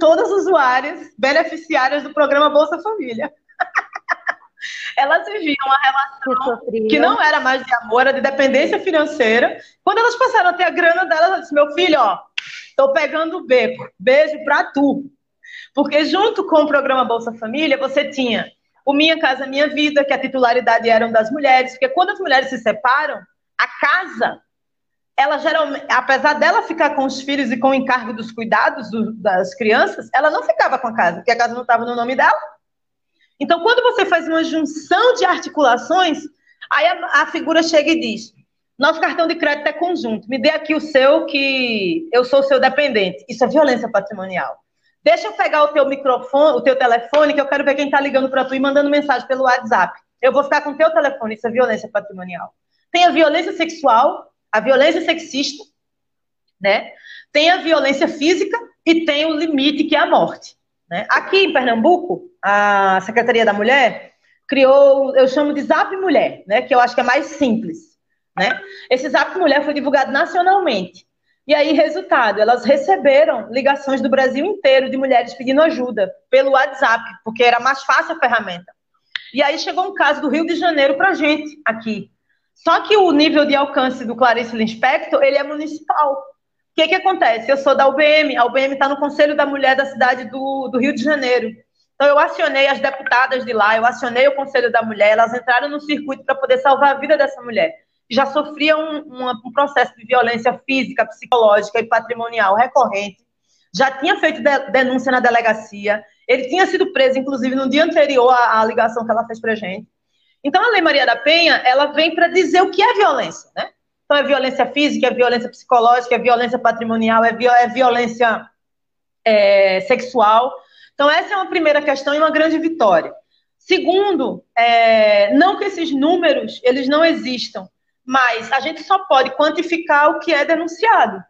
todas usuárias beneficiárias do programa Bolsa Família. elas viviam uma relação que, que, não era mais de amor, era de dependência financeira. Quando elas passaram a ter a grana delas, ela disse: Meu filho, ó, tô pegando o beco, beijo pra tu. Porque junto com o programa Bolsa Família, você tinha o Minha Casa Minha Vida, que a titularidade eram das mulheres, porque quando as mulheres se separam, a casa, ela geralmente, apesar dela ficar com os filhos e com o encargo dos cuidados do, das crianças, ela não ficava com a casa, porque a casa não estava no nome dela. Então, quando você faz uma junção de articulações, aí a, a figura chega e diz: nosso cartão de crédito é conjunto, me dê aqui o seu, que eu sou seu dependente. Isso é violência patrimonial. Deixa eu pegar o teu microfone, o teu telefone, que eu quero ver quem está ligando para tu e mandando mensagem pelo WhatsApp. Eu vou ficar com o teu telefone, isso é violência patrimonial. Tem a violência sexual, a violência sexista, né? Tem a violência física e tem o limite, que é a morte. Né? Aqui em Pernambuco, a Secretaria da Mulher criou, eu chamo de Zap Mulher, né? Que eu acho que é mais simples. Né? Esse Zap Mulher foi divulgado nacionalmente. E aí, resultado, elas receberam ligações do Brasil inteiro de mulheres pedindo ajuda pelo WhatsApp, porque era mais fácil a ferramenta. E aí chegou um caso do Rio de Janeiro para gente aqui. Só que o nível de alcance do Clarice Lispector, ele é municipal. O que, que acontece? Eu sou da UBM, a UBM está no Conselho da Mulher da cidade do, do Rio de Janeiro. Então, eu acionei as deputadas de lá, eu acionei o Conselho da Mulher, elas entraram no circuito para poder salvar a vida dessa mulher já sofria um, um, um processo de violência física, psicológica e patrimonial recorrente, já tinha feito de, denúncia na delegacia, ele tinha sido preso, inclusive, no dia anterior à, à ligação que ela fez para gente. Então, a Lei Maria da Penha, ela vem para dizer o que é violência, né? Então, é violência física, é violência psicológica, é violência patrimonial, é, é violência é, sexual. Então, essa é uma primeira questão e uma grande vitória. Segundo, é, não que esses números, eles não existam, mas a gente só pode quantificar o que é denunciado.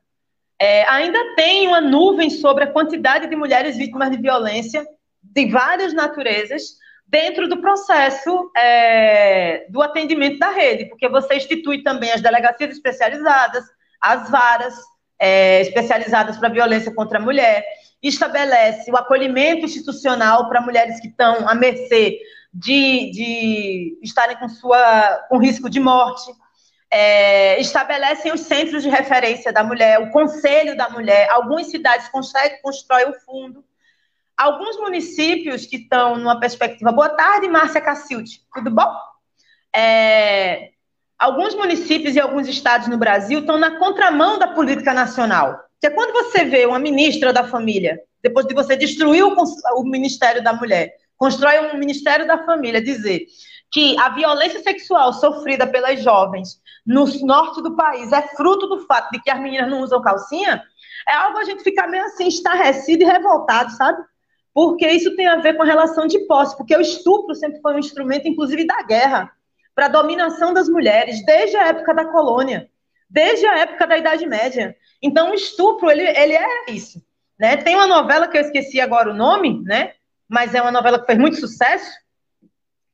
É, ainda tem uma nuvem sobre a quantidade de mulheres vítimas de violência de várias naturezas dentro do processo é, do atendimento da rede, porque você institui também as delegacias especializadas, as varas é, especializadas para violência contra a mulher, estabelece o acolhimento institucional para mulheres que estão à mercê de, de estarem com, sua, com risco de morte é, estabelecem os centros de referência da mulher, o conselho da mulher. Algumas cidades constrói o fundo. Alguns municípios que estão numa perspectiva. Boa tarde, Márcia Cacilde. Tudo bom? É, alguns municípios e alguns estados no Brasil estão na contramão da política nacional. Que é quando você vê uma ministra da família, depois de você destruir o, o Ministério da Mulher, constrói um Ministério da Família, dizer que a violência sexual sofrida pelas jovens no norte do país é fruto do fato de que as meninas não usam calcinha, é algo a gente ficar meio assim, estarrecido e revoltado, sabe? Porque isso tem a ver com a relação de posse, porque o estupro sempre foi um instrumento, inclusive, da guerra, para a dominação das mulheres, desde a época da colônia, desde a época da Idade Média. Então, o estupro, ele, ele é isso. Né? Tem uma novela que eu esqueci agora o nome, né? mas é uma novela que fez muito sucesso,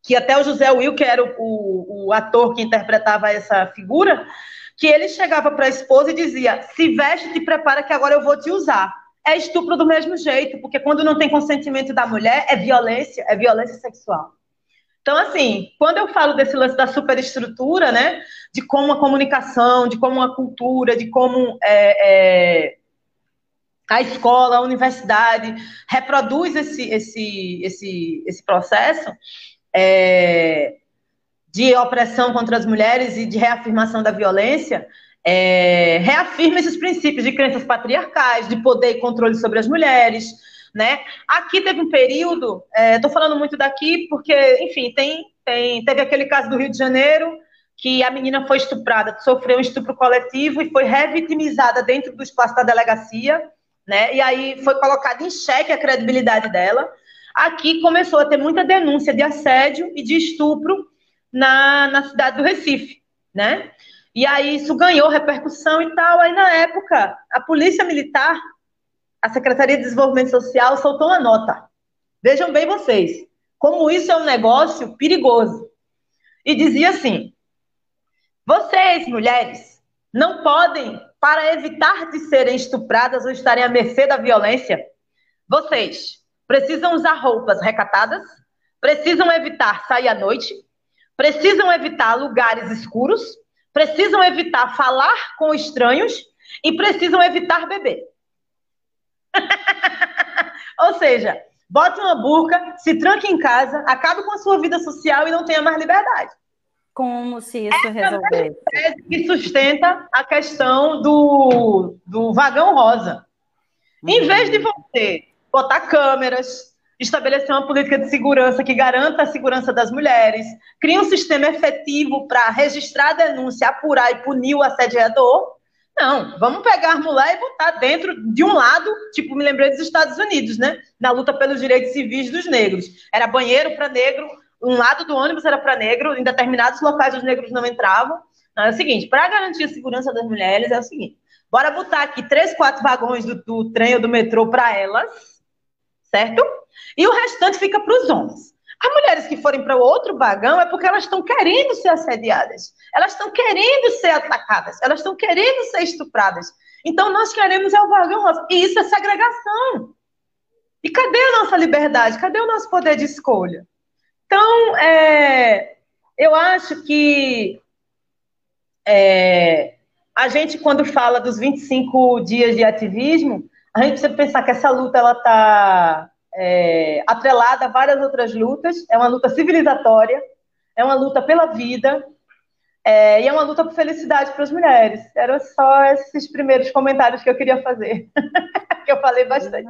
que até o José Will, que era o, o, o ator que interpretava essa figura, que ele chegava para a esposa e dizia: se veste, te prepara que agora eu vou te usar. É estupro do mesmo jeito, porque quando não tem consentimento da mulher, é violência, é violência sexual. Então, assim, quando eu falo desse lance da superestrutura, né, de como a comunicação, de como a cultura, de como é, é, a escola, a universidade reproduz esse, esse, esse, esse processo, é, de opressão contra as mulheres e de reafirmação da violência, é, reafirma esses princípios de crenças patriarcais, de poder e controle sobre as mulheres, né? Aqui teve um período, estou é, falando muito daqui porque, enfim, tem, tem, teve aquele caso do Rio de Janeiro, que a menina foi estuprada, sofreu um estupro coletivo e foi revitimizada dentro do espaço da delegacia, né? E aí foi colocada em xeque a credibilidade dela aqui começou a ter muita denúncia de assédio e de estupro na, na cidade do Recife, né? E aí isso ganhou repercussão e tal. Aí na época, a Polícia Militar, a Secretaria de Desenvolvimento Social soltou uma nota. Vejam bem vocês, como isso é um negócio perigoso. E dizia assim: vocês, mulheres, não podem, para evitar de serem estupradas ou estarem à mercê da violência, vocês precisam usar roupas recatadas, precisam evitar sair à noite, precisam evitar lugares escuros, precisam evitar falar com estranhos e precisam evitar beber. Ou seja, bote uma burca, se tranque em casa, acabe com a sua vida social e não tenha mais liberdade. Como se isso resolvesse? É que sustenta a questão do, do vagão rosa. Uhum. Em vez de você botar câmeras, estabelecer uma política de segurança que garanta a segurança das mulheres, cria um sistema efetivo para registrar a denúncia, apurar e punir o assediador, não, vamos pegar a mulher e botar dentro de um lado, tipo, me lembrei dos Estados Unidos, né? Na luta pelos direitos civis dos negros. Era banheiro para negro, um lado do ônibus era para negro, em determinados locais os negros não entravam. Não, é o seguinte, para garantir a segurança das mulheres, é o seguinte: bora botar aqui três, quatro vagões do, do trem ou do metrô para elas, certo? E o restante fica para os homens. As mulheres que forem para outro vagão é porque elas estão querendo ser assediadas, elas estão querendo ser atacadas, elas estão querendo ser estupradas. Então nós queremos é o nosso. E isso é segregação. E cadê a nossa liberdade? Cadê o nosso poder de escolha? Então, é, eu acho que é, a gente, quando fala dos 25 dias de ativismo, a gente precisa pensar que essa luta ela está é, atrelada a várias outras lutas, é uma luta civilizatória, é uma luta pela vida, é, e é uma luta por felicidade para as mulheres. Eram só esses primeiros comentários que eu queria fazer, que eu falei bastante.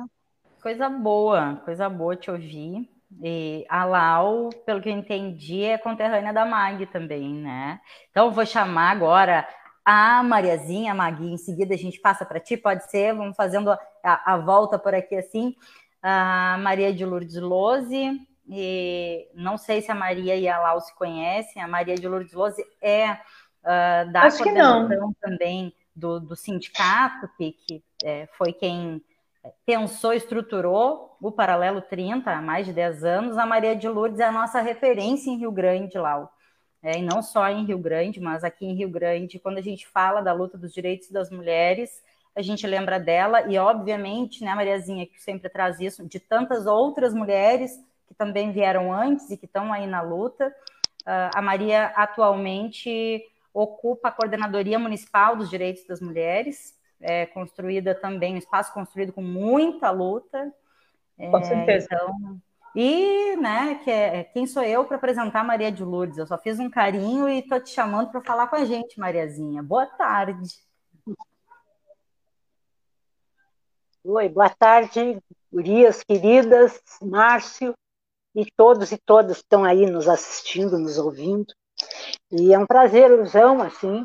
Coisa boa, coisa boa te ouvir. E a Lau, pelo que eu entendi, é conterrânea da Mag também, né? Então, vou chamar agora a Mariazinha, a Magui, em seguida a gente passa para ti, pode ser, vamos fazendo a, a volta por aqui assim a Maria de Lourdes Lose, e não sei se a Maria e a Lau se conhecem, a Maria de Lourdes Lose é uh, da Acho coordenação também do, do sindicato, que, que é, foi quem pensou, estruturou o Paralelo 30 há mais de 10 anos. A Maria de Lourdes é a nossa referência em Rio Grande, Lau. É, e não só em Rio Grande, mas aqui em Rio Grande, quando a gente fala da luta dos direitos das mulheres, a gente lembra dela, e obviamente, né, Mariazinha, que sempre traz isso, de tantas outras mulheres que também vieram antes e que estão aí na luta. Uh, a Maria atualmente ocupa a Coordenadoria Municipal dos Direitos das Mulheres, é construída também, um espaço construído com muita luta. Com é, certeza. Então, e, né, que é, quem sou eu para apresentar Maria de Lourdes? Eu só fiz um carinho e estou te chamando para falar com a gente, Mariazinha. Boa tarde. Oi, boa tarde, gurias queridas, Márcio e todos e todas que estão aí nos assistindo, nos ouvindo. E é um prazerzão, assim,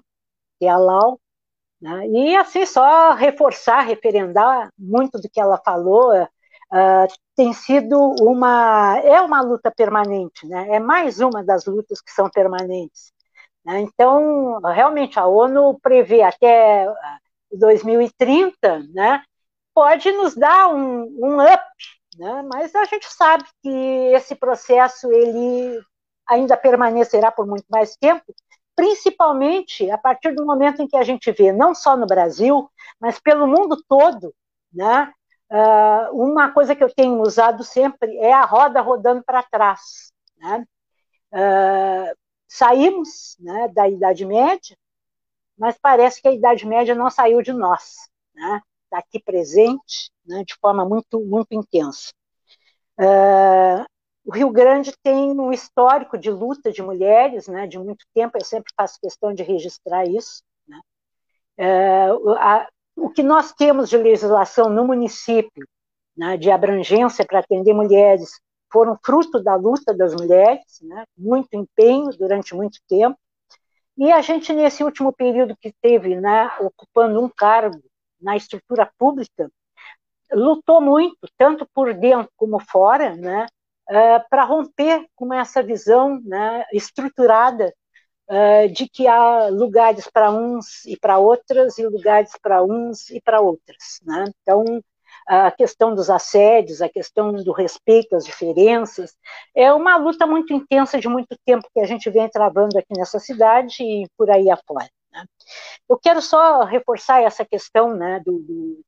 ter a Lau. Né? E, assim, só reforçar, referendar muito do que ela falou, tem sido uma... é uma luta permanente, né? É mais uma das lutas que são permanentes. Né? Então, realmente, a ONU prevê até 2030, né? pode nos dar um, um up, né? mas a gente sabe que esse processo ele ainda permanecerá por muito mais tempo, principalmente a partir do momento em que a gente vê, não só no Brasil, mas pelo mundo todo, né? Uh, uma coisa que eu tenho usado sempre é a roda rodando para trás. Né? Uh, saímos né, da Idade Média, mas parece que a Idade Média não saiu de nós. Né? está aqui presente né, de forma muito, muito intensa. Uh, o Rio Grande tem um histórico de luta de mulheres, né, de muito tempo, eu sempre faço questão de registrar isso. Uh, a, o que nós temos de legislação no município, né, de abrangência para atender mulheres, foram fruto da luta das mulheres, né, muito empenho durante muito tempo. E a gente, nesse último período que teve, né, ocupando um cargo na estrutura pública, lutou muito, tanto por dentro como fora, né, uh, para romper com essa visão né, estruturada uh, de que há lugares para uns e para outras, e lugares para uns e para outras. Né? Então, a questão dos assédios, a questão do respeito às diferenças, é uma luta muito intensa de muito tempo que a gente vem travando aqui nessa cidade e por aí afora. Né? Eu quero só reforçar essa questão né, do, do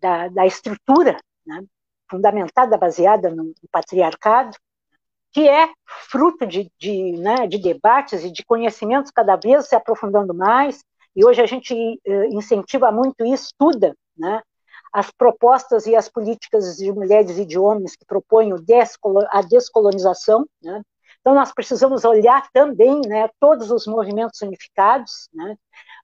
da, da, estrutura, né? fundamentada, baseada no, no patriarcado, que é fruto de, de, né, de, debates e de conhecimentos cada vez se aprofundando mais, e hoje a gente uh, incentiva muito e estuda né, as propostas e as políticas de mulheres e de homens que propõem a descolonização. Né? Então, nós precisamos olhar também né, todos os movimentos unificados, né?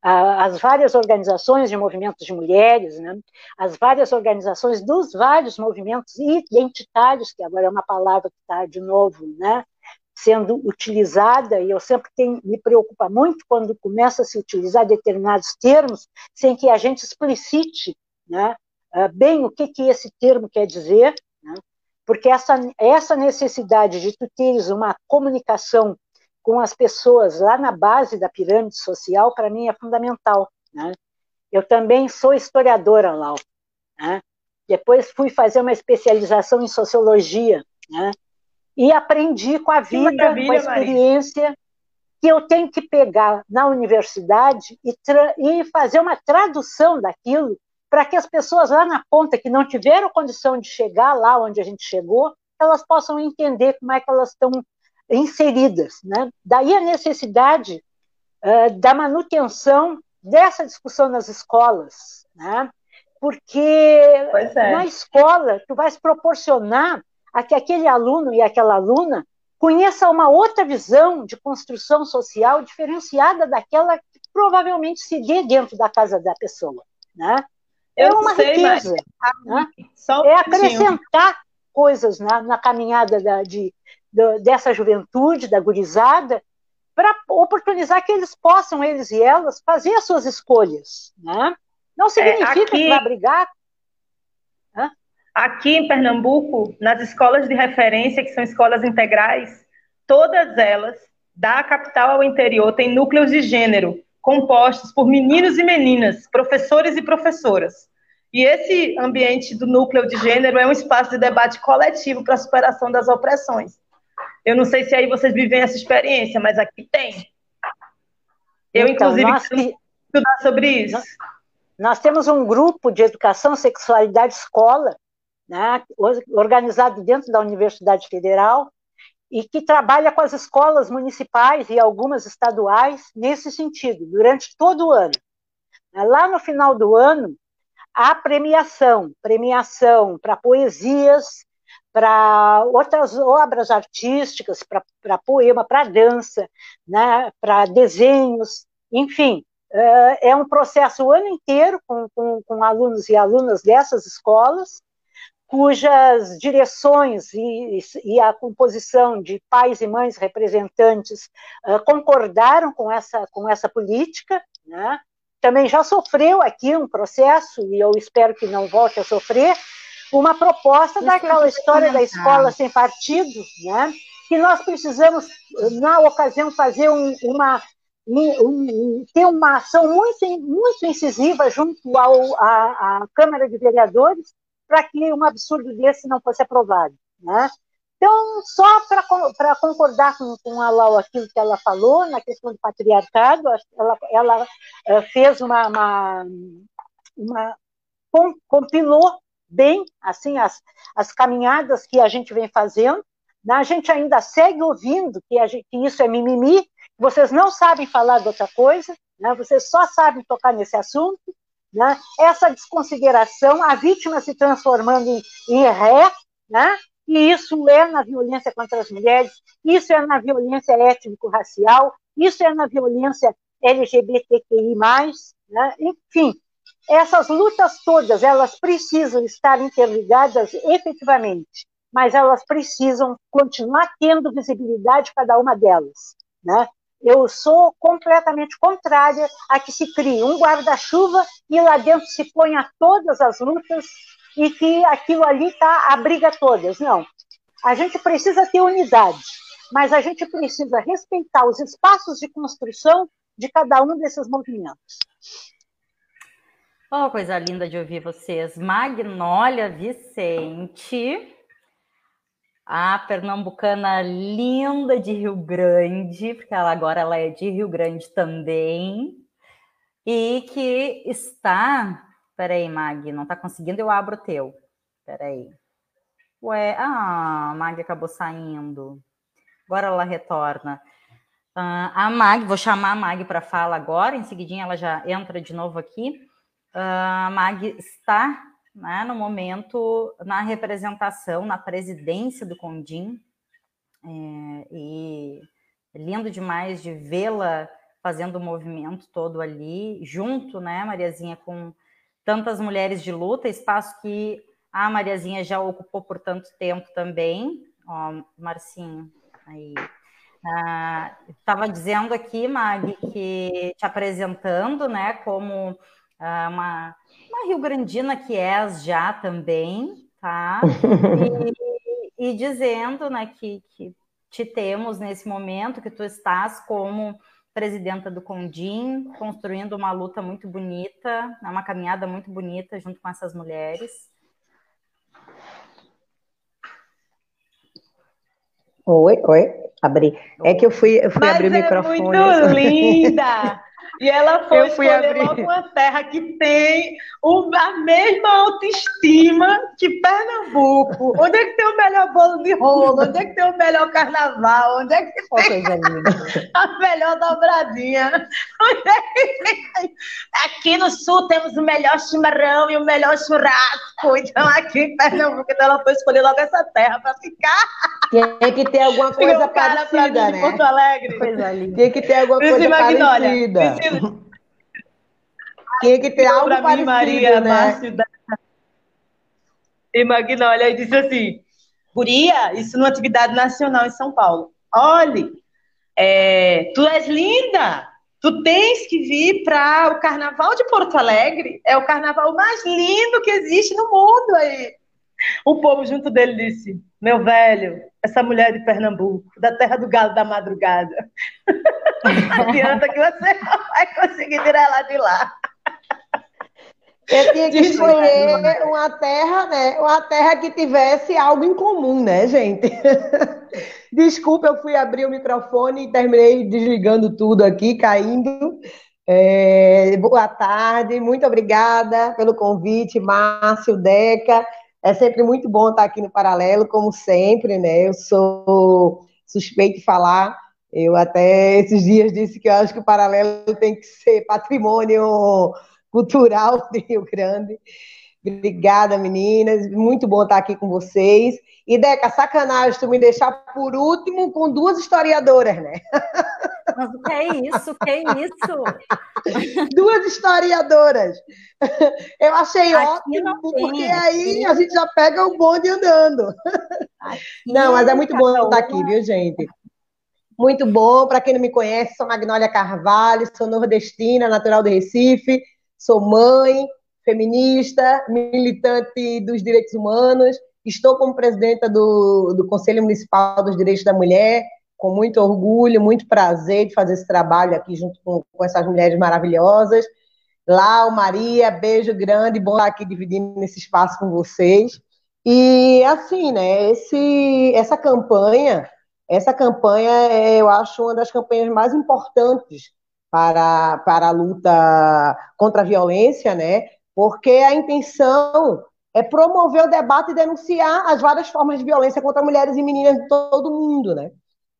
as várias organizações de movimentos de mulheres, né? as várias organizações dos vários movimentos identitários, que agora é uma palavra que está de novo né? sendo utilizada, e eu sempre tenho, me preocupa muito quando começa a se utilizar determinados termos sem que a gente explicite né? Ah, bem o que, que esse termo quer dizer? Porque essa, essa necessidade de tu teres uma comunicação com as pessoas lá na base da pirâmide social, para mim é fundamental. Né? Eu também sou historiadora, Lau. Né? Depois fui fazer uma especialização em sociologia, né? e aprendi com a vida, com a experiência, Maria. que eu tenho que pegar na universidade e, e fazer uma tradução daquilo para que as pessoas lá na ponta que não tiveram condição de chegar lá onde a gente chegou, elas possam entender como é que elas estão inseridas. Né? Daí a necessidade uh, da manutenção dessa discussão nas escolas, né? porque é. na escola tu vais proporcionar a que aquele aluno e aquela aluna conheça uma outra visão de construção social diferenciada daquela que provavelmente se dê dentro da casa da pessoa. Né? É uma sei, riqueza. Mas... Né? Um é acrescentar coisas na, na caminhada da, de, de, dessa juventude, da gurizada, para oportunizar que eles possam, eles e elas, fazer as suas escolhas. Né? Não é, significa é, aqui, que vai brigar. Aqui em Pernambuco, nas escolas de referência, que são escolas integrais, todas elas, da capital ao interior, têm núcleos de gênero, compostos por meninos e meninas, professores e professoras. E esse ambiente do núcleo de gênero é um espaço de debate coletivo para a superação das opressões. Eu não sei se aí vocês vivem essa experiência, mas aqui tem. Eu, então, inclusive, nós que... estudar sobre isso. Nós, nós, temos um grupo de educação, sexualidade, escola, né, organizado dentro da Universidade Federal, e que trabalha com as escolas municipais e algumas estaduais nesse sentido, durante todo o ano. Lá no final do ano, há premiação, premiação para poesias, para outras obras artísticas, para poema, para dança, né, para desenhos, enfim, eh, é um processo o ano inteiro com, com, com alunos e alunas dessas escolas, cujas direções e, e, a composição de pais e mães representantes uh, concordaram com essa, com essa política, né? também já sofreu aqui um processo, e eu espero que não volte a sofrer, uma proposta Isso daquela história da escola sem partido, né? que nós precisamos, na ocasião, fazer um, uma, um, ter uma ação muito, muito incisiva junto ao, à, à Câmara de Vereadores, para que um absurdo desse não fosse aprovado. Né? Então, só para concordar com, com a Lau aquilo que ela falou, na questão do patriarcado, ela, ela uh, fez uma, uma, uma compilou bem assim as, as caminhadas que a gente vem fazendo. Né? A gente ainda segue ouvindo que, gente, que isso é mimimi, vocês não sabem falar de outra coisa, né? vocês só sabem tocar nesse assunto, né? essa desconsideração, a vítima se transformando em, em ré, né? e isso é na violência contra as mulheres, isso é na violência étnico-racial, isso é na violência LGBTQI+, né? enfim, essas lutas todas, elas precisam estar interligadas efetivamente, mas elas precisam continuar tendo visibilidade cada uma delas, né? Eu sou completamente contrária a que se crie um guarda-chuva e lá dentro se ponha todas as lutas e que aquilo ali tá abriga todas. Não. A gente precisa ter unidade, mas a gente precisa respeitar os espaços de construção de cada um desses movimentos. Oh, coisa linda de ouvir vocês. Magnólia Vicente a pernambucana linda de Rio Grande, porque ela agora ela é de Rio Grande também, e que está. Peraí, Mag, não está conseguindo, eu abro o teu. Peraí. Ué, ah, a Mag acabou saindo. Agora ela retorna. Uh, a Mag, vou chamar a Mag para fala agora, em seguidinha ela já entra de novo aqui. Uh, a Mag está né, no momento na representação, na presidência do Condim, é, e lindo demais de vê-la fazendo o movimento todo ali, junto, né, Mariazinha, com tantas mulheres de luta, espaço que a Mariazinha já ocupou por tanto tempo também. Ó, Marcinho, aí. Estava ah, dizendo aqui, Mag, que te apresentando, né, como uma, uma Rio Grandina que és já também, tá? E, e dizendo, né, que, que te temos nesse momento, que tu estás como presidenta do Condim, construindo uma luta muito bonita, né, uma caminhada muito bonita junto com essas mulheres. Oi, oi, abri. É que eu fui, eu fui Mas abrir o é microfone. Muito linda! E ela foi escolher abrir... logo uma terra que tem a mesma autoestima que Pernambuco. Onde é que tem o melhor bolo de rolo? Onde é que tem o melhor carnaval? Onde é que tem a melhor dobradinha? Onde é que tem... Aqui no sul temos o melhor chimarrão e o melhor churrasco. Então aqui em Pernambuco, então ela foi escolher logo essa terra para ficar. Tem que ter alguma coisa parecida, né? Porto Alegre. Tem que ter alguma coisa parecida. Tinha que ter algo parecido, mim, Maria, né? Márcio da... E Magnólia e disse assim, Guria, isso numa atividade nacional em São Paulo. Olhe, é, tu és linda, tu tens que vir para o Carnaval de Porto Alegre, é o carnaval mais lindo que existe no mundo aí. O povo junto dele disse, meu velho, essa mulher de Pernambuco, da terra do galo da madrugada. Não adianta que você não vai conseguir tirar ela de lá. Eu tinha que escolher uma terra, né? Uma terra que tivesse algo em comum, né, gente? Desculpa, eu fui abrir o microfone e terminei desligando tudo aqui, caindo. É, boa tarde, muito obrigada pelo convite, Márcio, Deca. É sempre muito bom estar aqui no Paralelo, como sempre, né? Eu sou suspeito de falar. Eu até esses dias disse que eu acho que o Paralelo tem que ser patrimônio cultural do Rio Grande. Obrigada, meninas. Muito bom estar aqui com vocês. E, Deca, sacanagem tu me deixar por último com duas historiadoras, né? Mas que é isso? Que é isso? Duas historiadoras. Eu achei aqui ótimo, porque aí a gente já pega o bonde andando. Aqui não, mas é muito bom estar aqui, viu, gente? Muito bom. Para quem não me conhece, sou Magnólia Carvalho, sou nordestina, natural do Recife, sou mãe, feminista, militante dos direitos humanos, estou como presidenta do, do Conselho Municipal dos Direitos da Mulher, com muito orgulho, muito prazer de fazer esse trabalho aqui junto com, com essas mulheres maravilhosas. Lau, Maria, beijo grande, bom estar aqui dividindo esse espaço com vocês. E assim, né, esse, essa campanha, essa campanha é, eu acho uma das campanhas mais importantes para, para a luta contra a violência, né? Porque a intenção é promover o debate e denunciar as várias formas de violência contra mulheres e meninas de todo mundo, né?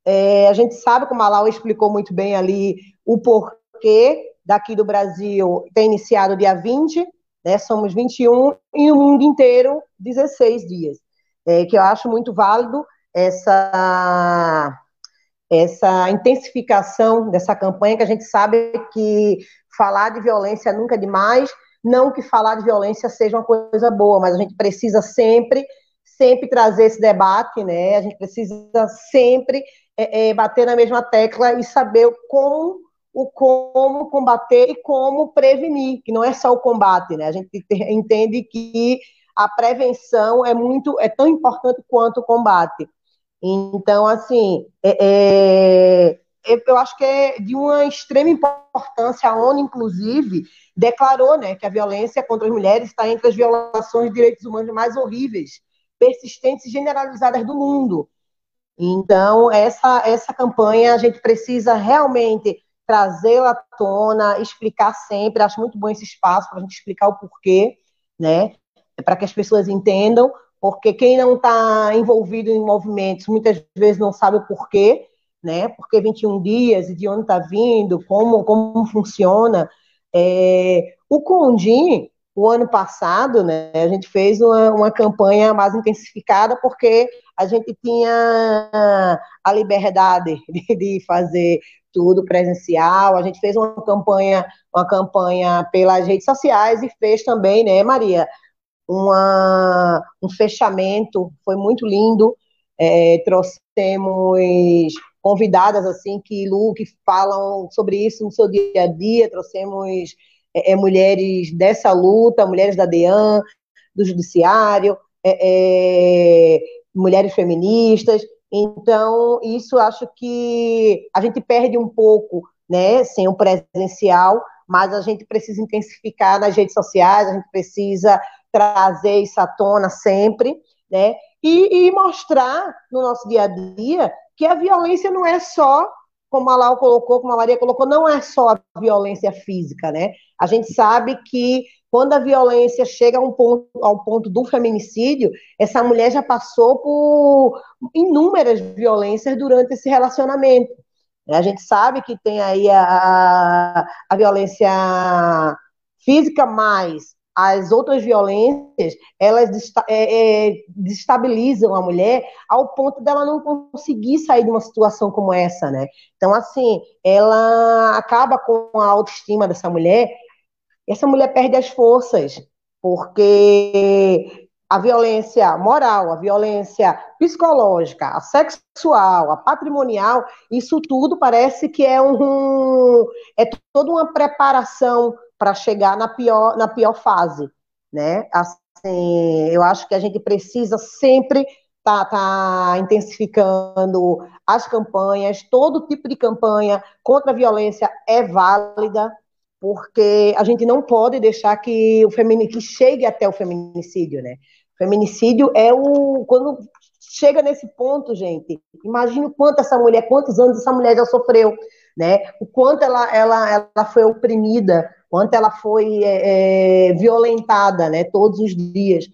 É, a gente sabe, como a Laura explicou muito bem ali, o porquê daqui do Brasil tem iniciado dia 20, né? Somos 21 e o mundo inteiro 16 dias. É, que eu acho muito válido essa essa intensificação dessa campanha, que a gente sabe que falar de violência nunca é demais, não que falar de violência seja uma coisa boa, mas a gente precisa sempre, sempre trazer esse debate, né? A gente precisa sempre é, é, bater na mesma tecla e saber como o como combater e como prevenir, que não é só o combate, né? A gente entende que a prevenção é muito, é tão importante quanto o combate. Então, assim, é, é, eu acho que é de uma extrema importância. A ONU, inclusive, declarou né, que a violência contra as mulheres está entre as violações de direitos humanos mais horríveis, persistentes e generalizadas do mundo. Então, essa, essa campanha a gente precisa realmente trazê-la à tona, explicar sempre. Acho muito bom esse espaço para a gente explicar o porquê, né? Para que as pessoas entendam, porque quem não está envolvido em movimentos muitas vezes não sabe o porquê, né? Porque 21 dias e de onde está vindo, como, como funciona. É, o Condim, o ano passado, né, a gente fez uma, uma campanha mais intensificada porque a gente tinha a liberdade de, de fazer tudo presencial. A gente fez uma campanha, uma campanha pelas redes sociais e fez também, né, Maria, uma, um fechamento, foi muito lindo. É, trouxemos convidadas assim que Lu, que falam sobre isso no seu dia a dia, trouxemos é, é mulheres dessa luta, mulheres da DEAN, do judiciário, é, é, mulheres feministas. Então, isso acho que a gente perde um pouco, né, sem o presencial, mas a gente precisa intensificar nas redes sociais, a gente precisa trazer isso à tona sempre, né, e, e mostrar no nosso dia a dia que a violência não é só, como a Lau colocou, como a Maria colocou, não é só a violência física, né? A gente sabe que quando a violência chega um ponto, ao ponto do feminicídio, essa mulher já passou por inúmeras violências durante esse relacionamento. A gente sabe que tem aí a, a violência física, mais as outras violências, elas é, é, desestabilizam a mulher ao ponto dela não conseguir sair de uma situação como essa, né? Então, assim, ela acaba com a autoestima dessa mulher essa mulher perde as forças, porque a violência moral, a violência psicológica, a sexual, a patrimonial, isso tudo parece que é um é toda uma preparação para chegar na pior na pior fase, né? Assim, eu acho que a gente precisa sempre tá, tá intensificando as campanhas, todo tipo de campanha contra a violência é válida, porque a gente não pode deixar que o femini, que chegue até o feminicídio, né? O feminicídio é o quando chega nesse ponto, gente. Imagina o quanto essa mulher, quantos anos essa mulher já sofreu, né? O quanto ela ela, ela foi oprimida, quanto ela foi é, é violentada, né? Todos os dias.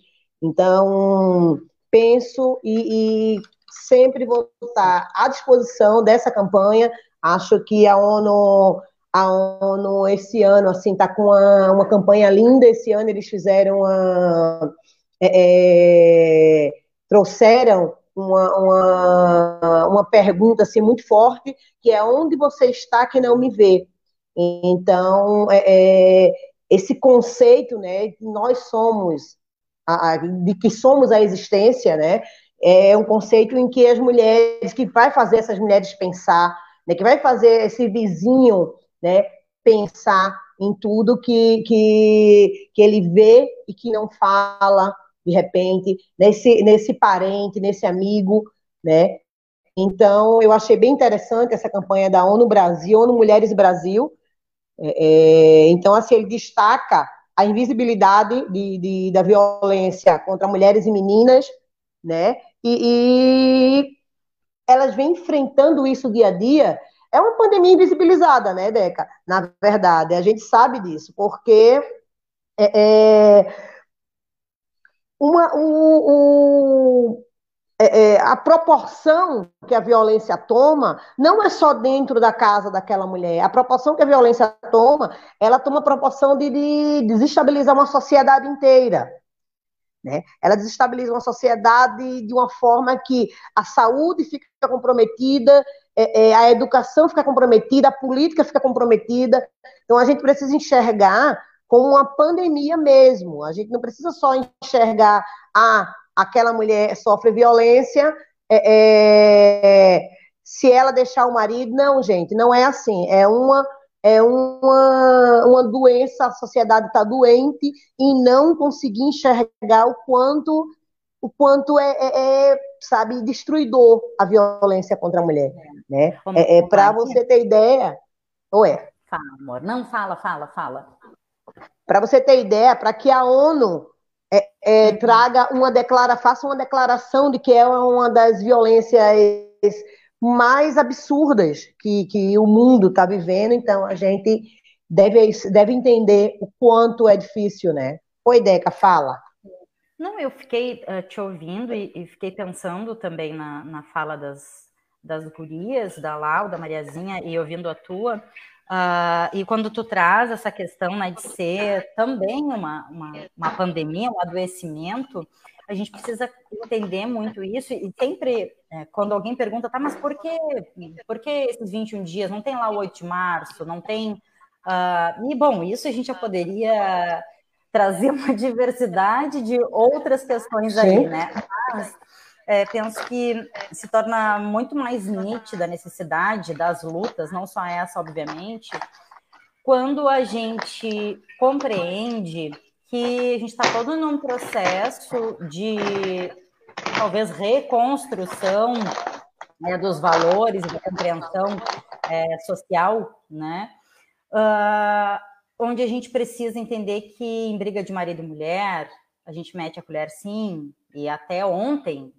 Então penso e, e sempre vou estar à disposição dessa campanha. Acho que a ONU a ONU esse ano assim está com uma, uma campanha linda. Esse ano eles fizeram uma, é, é, trouxeram uma, uma, uma pergunta assim muito forte que é onde você está que não me vê. Então é, é esse conceito, né, de nós somos a, de que somos a existência, né, é um conceito em que as mulheres que vai fazer essas mulheres pensar, né, que vai fazer esse vizinho né, pensar em tudo que, que, que ele vê e que não fala, de repente, nesse, nesse parente, nesse amigo, né? Então, eu achei bem interessante essa campanha da ONU Brasil, ONU Mulheres Brasil. É, é então, assim, ele destaca a invisibilidade de, de, da violência contra mulheres e meninas, né? E, e elas vêm enfrentando isso dia a dia é uma pandemia invisibilizada, né, Deca? Na verdade, a gente sabe disso, porque é, é uma, o, o é, é, a proporção que a violência toma não é só dentro da casa daquela mulher. A proporção que a violência toma, ela toma proporção de, de desestabilizar uma sociedade inteira. Né? Ela desestabiliza uma sociedade de uma forma que a saúde fica comprometida, é, é, a educação fica comprometida, a política fica comprometida. Então a gente precisa enxergar como uma pandemia mesmo. A gente não precisa só enxergar ah, aquela mulher sofre violência, é, é, se ela deixar o marido. Não, gente, não é assim. É uma é uma, uma doença, a sociedade está doente e não conseguir enxergar o quanto o quanto é, é, é, sabe, destruidor a violência contra a mulher, né? É, é para você ter ideia, ou é? Fala, amor. Não fala, fala, fala. Para você ter ideia, para que a ONU é, uhum. traga uma declaração, faça uma declaração de que é uma das violências mais absurdas que, que o mundo está vivendo, então a gente deve, deve entender o quanto é difícil, né? Oi, Deca, fala. Não, eu fiquei uh, te ouvindo e, e, fiquei pensando também na, na fala das, das gurias, da Lau, da Mariazinha, e ouvindo a tua. Uh, e quando tu traz essa questão né, de ser também uma, uma, uma, pandemia, um adoecimento, a gente precisa entender muito isso. E sempre, é, quando alguém pergunta, tá, mas por que, por que esses 21 dias? Não tem lá o 8 de março, não tem. Uh, e, bom, isso a gente já poderia trazer uma diversidade de outras questões Sim. aí, né? Mas é, penso que se torna muito mais nítida a necessidade das lutas, não só essa, obviamente, quando a gente compreende que a gente está todo num processo de talvez reconstrução né, dos valores e da compreensão é, social, né? Uh, onde a gente precisa entender que em briga de marido e mulher a gente mete a colher sim, e até ontem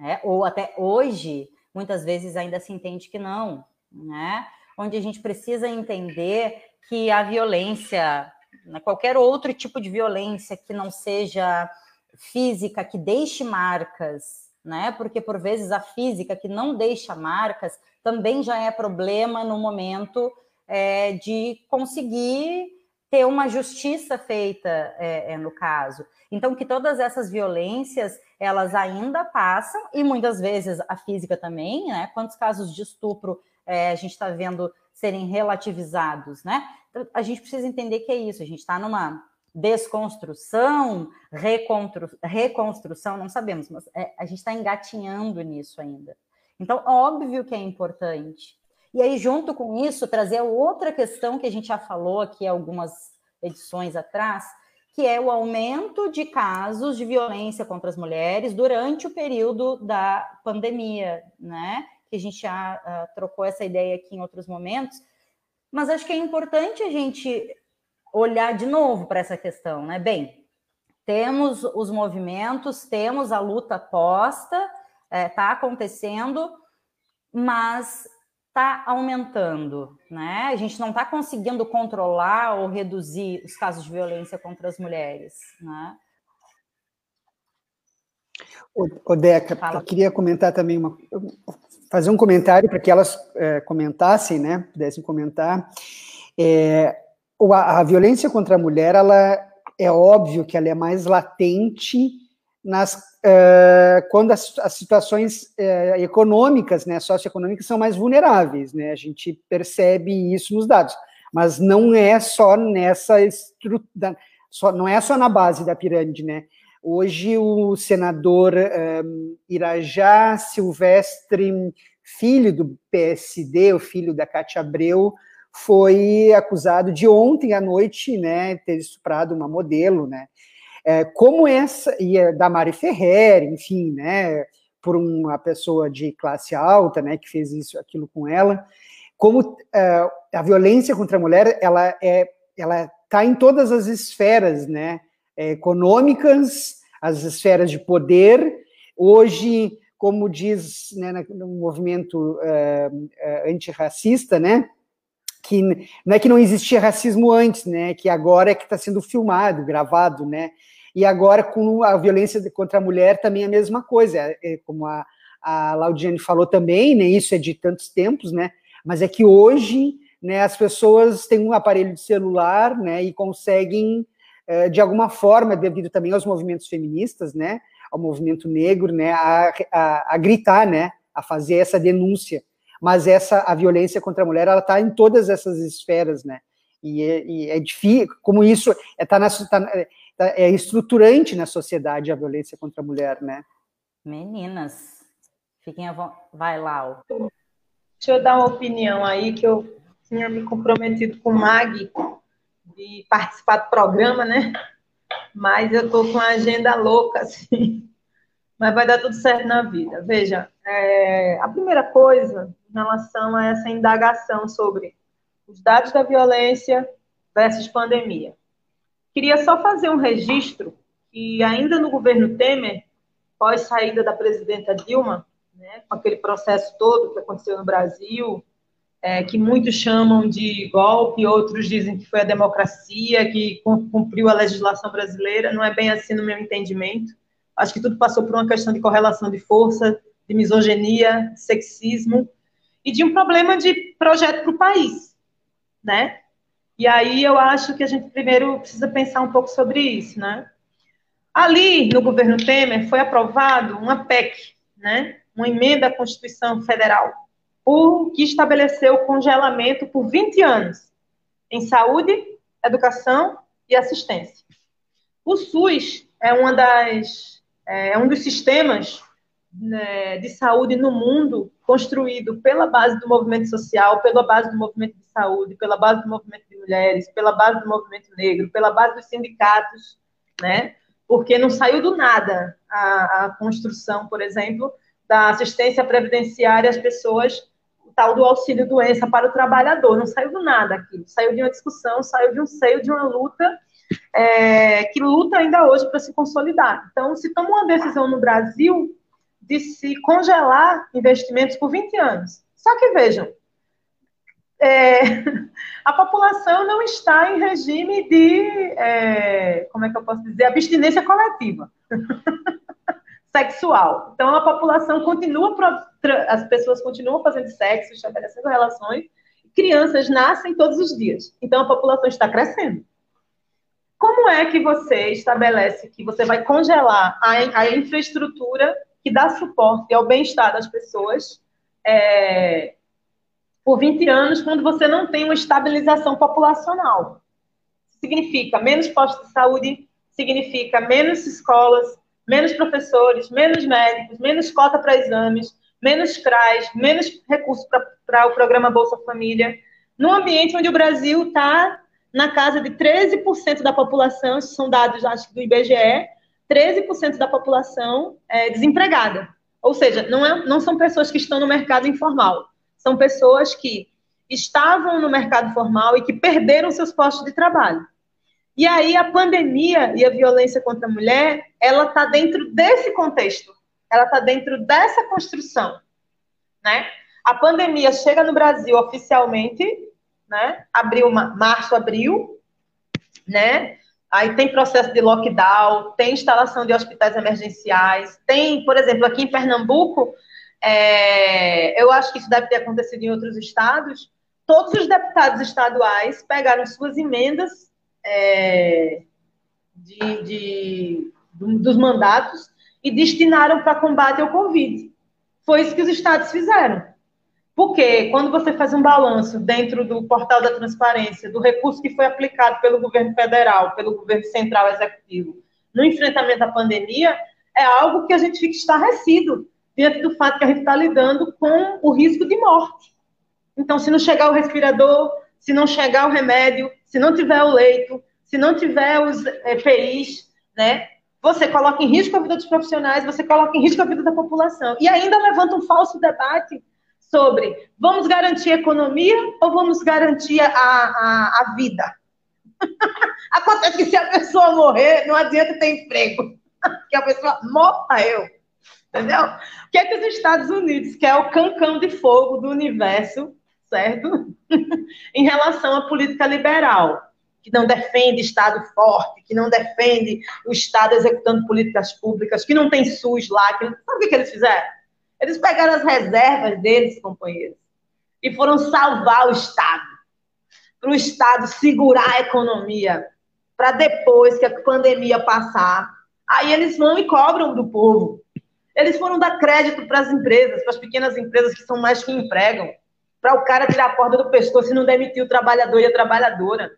né? ou até hoje, muitas vezes ainda se entende que não, né? Onde a gente precisa entender que a violência, né, qualquer outro tipo de violência que não seja física, que deixe marcas, né? Porque por vezes a física que não deixa marcas também já é problema no momento é, de conseguir ter uma justiça feita é, é, no caso. Então, que todas essas violências, elas ainda passam, e muitas vezes a física também, né? Quantos casos de estupro é, a gente está vendo serem relativizados, né? Então, a gente precisa entender que é isso, a gente está numa desconstrução, reconstrução, não sabemos, mas é, a gente está engatinhando nisso ainda. Então, óbvio que é importante. E aí, junto com isso, trazer outra questão que a gente já falou aqui algumas edições atrás, que é o aumento de casos de violência contra as mulheres durante o período da pandemia, né? Que a gente já uh, trocou essa ideia aqui em outros momentos, mas acho que é importante a gente olhar de novo para essa questão, né? Bem, temos os movimentos, temos a luta posta, está é, tá acontecendo, mas está aumentando, né? A gente não está conseguindo controlar ou reduzir os casos de violência contra as mulheres, né? O, Deca, Fala. eu queria comentar também uma, fazer um comentário para que elas é, comentassem, né? Pudessem comentar. É, a, a violência contra a mulher, ela é óbvio que ela é mais latente nas, uh, quando as, as situações uh, econômicas, né, socioeconômicas, são mais vulneráveis, né, a gente percebe isso nos dados, mas não é só nessa estrutura, só, não é só na base da pirâmide, né, hoje o senador um, Irajá Silvestre, filho do PSD, o filho da Cátia Abreu, foi acusado de ontem à noite, né, ter estuprado uma modelo, né, é, como essa, e é da Mari Ferrer, enfim, né, por uma pessoa de classe alta, né, que fez isso, aquilo com ela, como é, a violência contra a mulher, ela é, ela está em todas as esferas, né, é, econômicas, as esferas de poder. Hoje, como diz né, no movimento é, antirracista, né, que não é que não existia racismo antes, né, que agora é que está sendo filmado, gravado, né, e agora com a violência contra a mulher também é a mesma coisa, é, é, como a, a Laudiane falou também, né, isso é de tantos tempos, né, mas é que hoje, né, as pessoas têm um aparelho de celular, né, e conseguem, é, de alguma forma, devido também aos movimentos feministas, né, ao movimento negro, né, a, a, a gritar, né, a fazer essa denúncia, mas essa a violência contra a mulher ela está em todas essas esferas, né? E é, e é difícil, como isso é, tá na, tá, Tá, é estruturante na sociedade a violência contra a mulher, né? Meninas, fiquem a vontade. Vai lá. Deixa eu dar uma opinião aí, que eu tinha me comprometido com o Mag de participar do programa, né? Mas eu tô com uma agenda louca, assim. Mas vai dar tudo certo na vida. Veja, é, a primeira coisa em relação a essa indagação sobre os dados da violência versus pandemia. Queria só fazer um registro que ainda no governo Temer, pós saída da presidenta Dilma, né, com aquele processo todo que aconteceu no Brasil, é, que muitos chamam de golpe, outros dizem que foi a democracia que cumpriu a legislação brasileira. Não é bem assim no meu entendimento. Acho que tudo passou por uma questão de correlação de força, de misoginia, de sexismo e de um problema de projeto para o país, né? E aí eu acho que a gente primeiro precisa pensar um pouco sobre isso, né? Ali, no governo Temer, foi aprovado uma PEC, né? Uma emenda à Constituição Federal, o que estabeleceu o congelamento por 20 anos em saúde, educação e assistência. O SUS é uma das é um dos sistemas né, de saúde no mundo construído pela base do movimento social, pela base do movimento de saúde, pela base do movimento de mulheres, pela base do movimento negro, pela base dos sindicatos, né? Porque não saiu do nada a, a construção, por exemplo, da assistência previdenciária às pessoas tal do auxílio doença para o trabalhador. Não saiu do nada aquilo, saiu de uma discussão, saiu de um seio de uma luta é, que luta ainda hoje para se consolidar. Então, se toma uma decisão no Brasil de se congelar investimentos por 20 anos. Só que vejam, é, a população não está em regime de, é, como é que eu posso dizer, abstinência coletiva. sexual. Então a população continua, as pessoas continuam fazendo sexo, estabelecendo relações, crianças nascem todos os dias. Então a população está crescendo. Como é que você estabelece que você vai congelar a, a infraestrutura que dá suporte ao bem-estar das pessoas é, por 20 anos quando você não tem uma estabilização populacional? Significa menos postos de saúde, significa menos escolas, menos professores, menos médicos, menos cota para exames, menos CRAS, menos recursos para o programa Bolsa Família, num ambiente onde o Brasil está na casa de 13% da população, esses são dados, acho do IBGE, 13% da população é desempregada. Ou seja, não, é, não são pessoas que estão no mercado informal, são pessoas que estavam no mercado formal e que perderam seus postos de trabalho. E aí a pandemia e a violência contra a mulher, ela está dentro desse contexto, ela está dentro dessa construção, né? A pandemia chega no Brasil oficialmente, né? Abril, março, abril, né? Aí tem processo de lockdown, tem instalação de hospitais emergenciais, tem, por exemplo, aqui em Pernambuco, é, eu acho que isso deve ter acontecido em outros estados. Todos os deputados estaduais pegaram suas emendas é, de, de, dos mandatos e destinaram para combate ao Covid. Foi isso que os estados fizeram. Porque quando você faz um balanço dentro do portal da transparência do recurso que foi aplicado pelo governo federal, pelo governo central executivo, no enfrentamento à pandemia, é algo que a gente fica estarrecido diante do fato que a gente está lidando com o risco de morte. Então, se não chegar o respirador, se não chegar o remédio, se não tiver o leito, se não tiver os EPIs, né? Você coloca em risco a vida dos profissionais, você coloca em risco a vida da população. E ainda levanta um falso debate sobre vamos garantir a economia ou vamos garantir a, a, a vida? Acontece que se a pessoa morrer, não adianta ter emprego. que a pessoa morreu. Entendeu? O que é que os Estados Unidos, que é o cancão de fogo do universo, certo? em relação à política liberal, que não defende Estado forte, que não defende o Estado executando políticas públicas, que não tem SUS lá. Que... Sabe o que, eles fizeram? Eles pegaram as reservas deles, companheiros, e foram salvar o Estado. Para o Estado segurar a economia, para depois que a pandemia passar, aí eles vão e cobram do povo. Eles foram dar crédito para as empresas, para as pequenas empresas que são mais que empregam para o cara tirar a corda do pescoço e não demitir o trabalhador e a trabalhadora.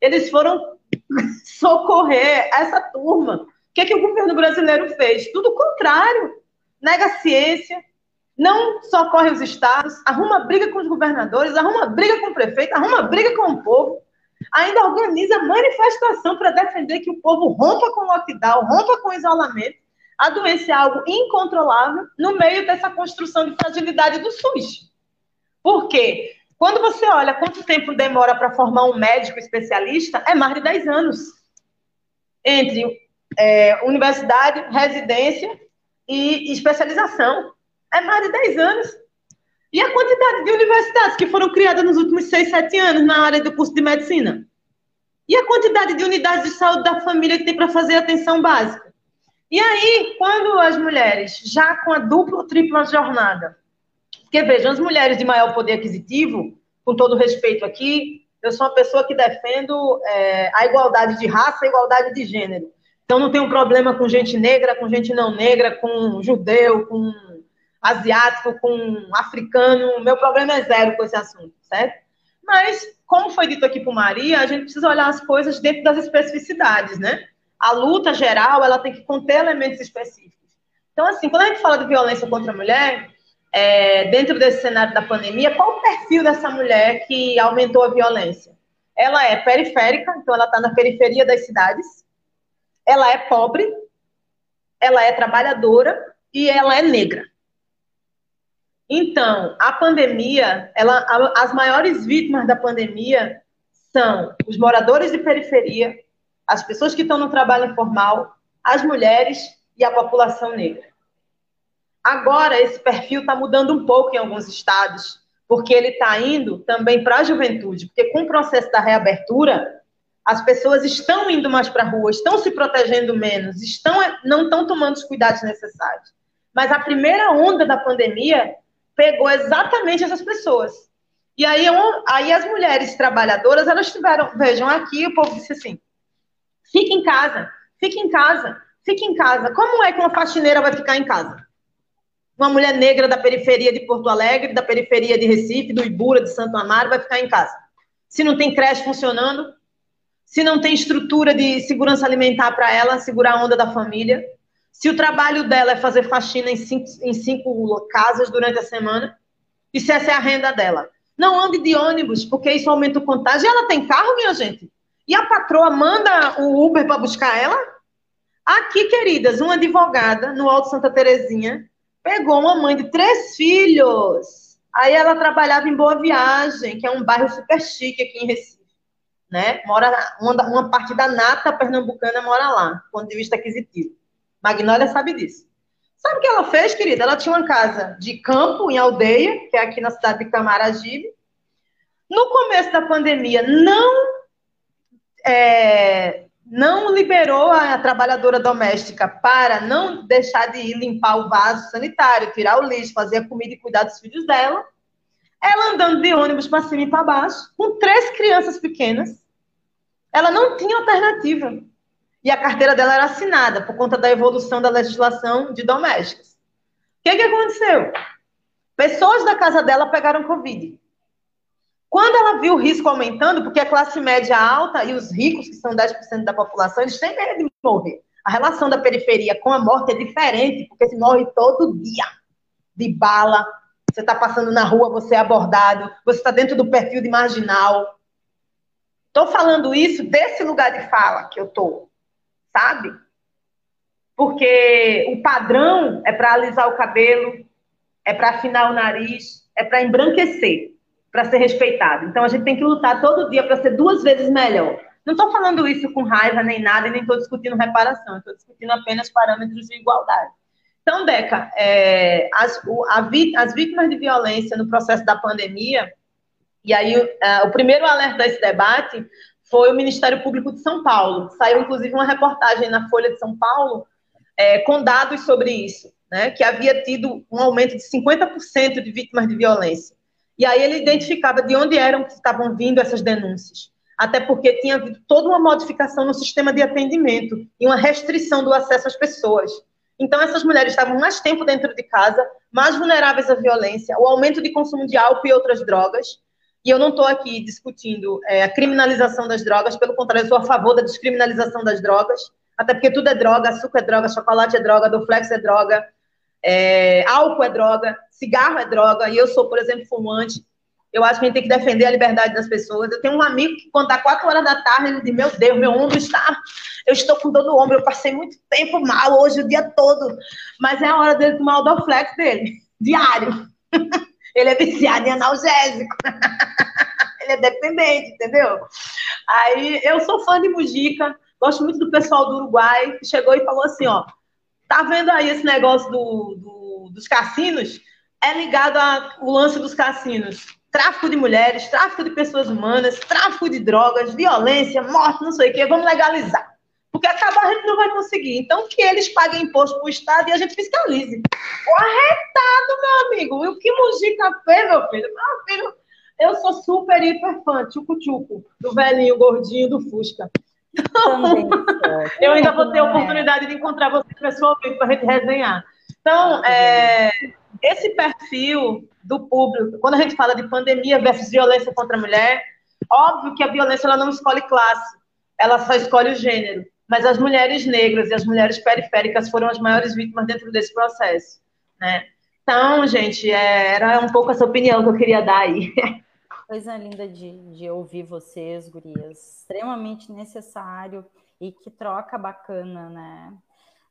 Eles foram socorrer essa turma. O que, é que o governo brasileiro fez? Tudo o contrário. Nega a ciência, não socorre os estados, arruma briga com os governadores, arruma briga com o prefeito, arruma briga com o povo, ainda organiza manifestação para defender que o povo rompa com o lockdown, rompa com o isolamento. A doença é algo incontrolável no meio dessa construção de fragilidade do SUS. Por quê? Quando você olha quanto tempo demora para formar um médico especialista, é mais de 10 anos. Entre é, universidade, residência e especialização. É mais de 10 anos. E a quantidade de universidades que foram criadas nos últimos seis, sete anos na área do curso de medicina? E a quantidade de unidades de saúde da família que tem para fazer atenção básica? E aí, quando as mulheres, já com a dupla ou tripla jornada, porque vejam, as mulheres de maior poder aquisitivo, com todo respeito aqui, eu sou uma pessoa que defendo é, a igualdade de raça, a igualdade de gênero. Então não tenho problema com gente negra, com gente não negra, com judeu, com asiático, com africano. Meu problema é zero com esse assunto, certo? Mas, como foi dito aqui por Maria, a gente precisa olhar as coisas dentro das especificidades, né? A luta geral, ela tem que conter elementos específicos. Então, assim, quando a gente fala de violência contra a mulher, é, dentro desse cenário da pandemia, qual o perfil dessa mulher que aumentou a violência? Ela é periférica, então ela está na periferia das cidades, ela é pobre, ela é trabalhadora e ela é negra. Então, a pandemia, ela, as maiores vítimas da pandemia são os moradores de periferia, as pessoas que estão no trabalho informal, as mulheres e a população negra. Agora, esse perfil está mudando um pouco em alguns estados, porque ele está indo também para a juventude, porque com o processo da reabertura, as pessoas estão indo mais para a rua, estão se protegendo menos, estão, não estão tomando os cuidados necessários. Mas a primeira onda da pandemia pegou exatamente essas pessoas. E aí, aí as mulheres trabalhadoras, elas tiveram, vejam aqui, o povo disse assim, fique em casa, fique em casa, fique em casa. Como é que uma faxineira vai ficar em casa? Uma mulher negra da periferia de Porto Alegre, da periferia de Recife, do Ibura, de Santo Amaro, vai ficar em casa. Se não tem creche funcionando, se não tem estrutura de segurança alimentar para ela, segurar a onda da família, se o trabalho dela é fazer faxina em cinco, em cinco casas durante a semana, e se essa é a renda dela. Não ande de ônibus, porque isso aumenta o contágio. E ela tem carro, minha gente? E a patroa manda o Uber para buscar ela? Aqui, queridas, uma advogada no Alto Santa Terezinha pegou uma mãe de três filhos. Aí ela trabalhava em Boa Viagem, que é um bairro super chique aqui em Recife. Né? Mora uma, uma parte da nata pernambucana mora lá, do ponto de vista aquisitivo. Magnólia sabe disso. Sabe o que ela fez, querida? Ela tinha uma casa de campo em aldeia, que é aqui na cidade de Camaragibe. No começo da pandemia, não é, não liberou a trabalhadora doméstica para não deixar de ir limpar o vaso sanitário, tirar o lixo, fazer a comida e cuidar dos filhos dela. Ela andando de ônibus para cima e para baixo, com três crianças pequenas. Ela não tinha alternativa e a carteira dela era assinada por conta da evolução da legislação de domésticos. O que, que aconteceu? Pessoas da casa dela pegaram Covid. Quando ela viu o risco aumentando, porque a classe média alta e os ricos, que são 10% da população, eles têm medo de morrer. A relação da periferia com a morte é diferente, porque se morre todo dia de bala. Você está passando na rua, você é abordado, você está dentro do perfil de marginal. Estou falando isso desse lugar de fala que eu estou sabe? Porque o padrão é para alisar o cabelo, é para afinar o nariz, é para embranquecer, para ser respeitado. Então a gente tem que lutar todo dia para ser duas vezes melhor. Não estou falando isso com raiva nem nada, e nem estou discutindo reparação, estou discutindo apenas parâmetros de igualdade. Então, Deca, é, as, o, a, as vítimas de violência no processo da pandemia, e aí uh, o primeiro alerta desse debate foi o Ministério Público de São Paulo. Saiu, inclusive, uma reportagem na Folha de São Paulo é, com dados sobre isso, né, que havia tido um aumento de 50% de vítimas de violência. E aí ele identificava de onde eram que estavam vindo essas denúncias. Até porque tinha havido toda uma modificação no sistema de atendimento e uma restrição do acesso às pessoas. Então, essas mulheres estavam mais tempo dentro de casa, mais vulneráveis à violência, o aumento de consumo de álcool e outras drogas, e eu não estou aqui discutindo é, a criminalização das drogas, pelo contrário, eu sou a favor da descriminalização das drogas, até porque tudo é droga, açúcar é droga, chocolate é droga, doflex é droga, é, álcool é droga, cigarro é droga, e eu sou, por exemplo, fumante. Eu acho que a gente tem que defender a liberdade das pessoas. Eu tenho um amigo que, quando dá quatro horas da tarde, ele diz: Meu Deus, meu ombro está. Eu estou com dor no ombro, eu passei muito tempo mal hoje, o dia todo. Mas é a hora dele tomar o Doflex dele, diário. Ele é viciado em analgésico. ele é dependente, entendeu? Aí eu sou fã de Mujica, gosto muito do pessoal do Uruguai, que chegou e falou assim: ó, tá vendo aí esse negócio do, do, dos cassinos? é ligado ao lance dos cassinos. Tráfico de mulheres, tráfico de pessoas humanas, tráfico de drogas, violência, morte, não sei o quê. Vamos legalizar. Porque acabar a gente não vai conseguir. Então, que eles paguem imposto para o Estado e a gente fiscalize. O arretado, meu amigo. E o que Mujica fez, meu filho? Meu filho, eu sou super, hiper fã, tchucu-tchucu, do velhinho gordinho do Fusca. Também. eu ainda vou ter a oportunidade de encontrar você pessoalmente para a gente resenhar. Então, é, esse perfil do público, quando a gente fala de pandemia versus violência contra a mulher, óbvio que a violência ela não escolhe classe, ela só escolhe o gênero. Mas as mulheres negras e as mulheres periféricas foram as maiores vítimas dentro desse processo, né? Então, gente, é, era um pouco essa opinião que eu queria dar aí. Coisa linda de, de ouvir vocês, gurias. Extremamente necessário e que troca bacana, né?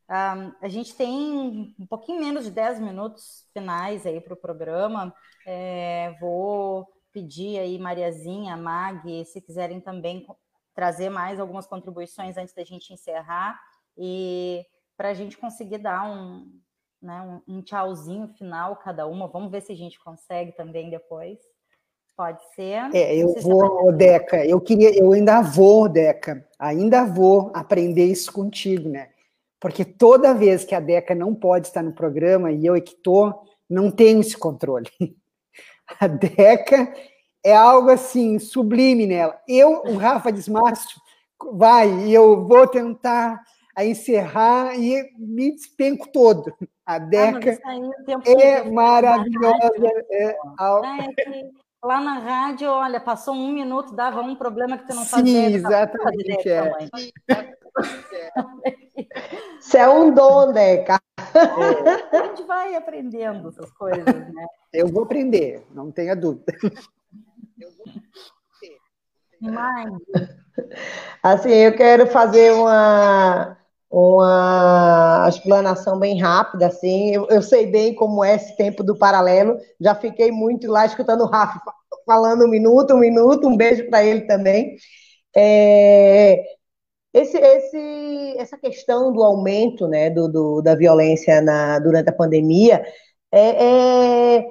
Um, a gente tem um pouquinho menos de 10 minutos finais aí para o programa. É, vou pedir aí, Mariazinha, Mag, se quiserem também trazer mais algumas contribuições antes da gente encerrar e para a gente conseguir dar um, né, um, tchauzinho final cada uma. Vamos ver se a gente consegue também depois. Pode ser. É, eu vou, Deca, eu queria, eu ainda vou, Deca, ainda vou aprender isso contigo, né? Porque toda vez que a Deca não pode estar no programa e eu é que estou, não tenho esse controle. A Deca é algo assim, sublime nela. Eu, o Rafa Desmárcio, vai, e eu vou tentar a encerrar e me despenco todo. A ah, Deca ah, é maravilhosa. É, é, Lá na rádio, olha, passou um minuto, dava um problema que tu não fazia. Sim, exatamente. É. Isso é um dom, Deca. É. A gente vai aprendendo essas coisas, né? Eu vou aprender, não tenha dúvida. Eu vou Mas... Assim, eu quero fazer uma, uma explanação bem rápida, assim. Eu, eu, sei bem como é esse tempo do paralelo. Já fiquei muito lá escutando o Rafa falando um minuto, um minuto. Um beijo para ele também. É, esse, esse, essa questão do aumento né, do, do da violência na, durante a pandemia é, é,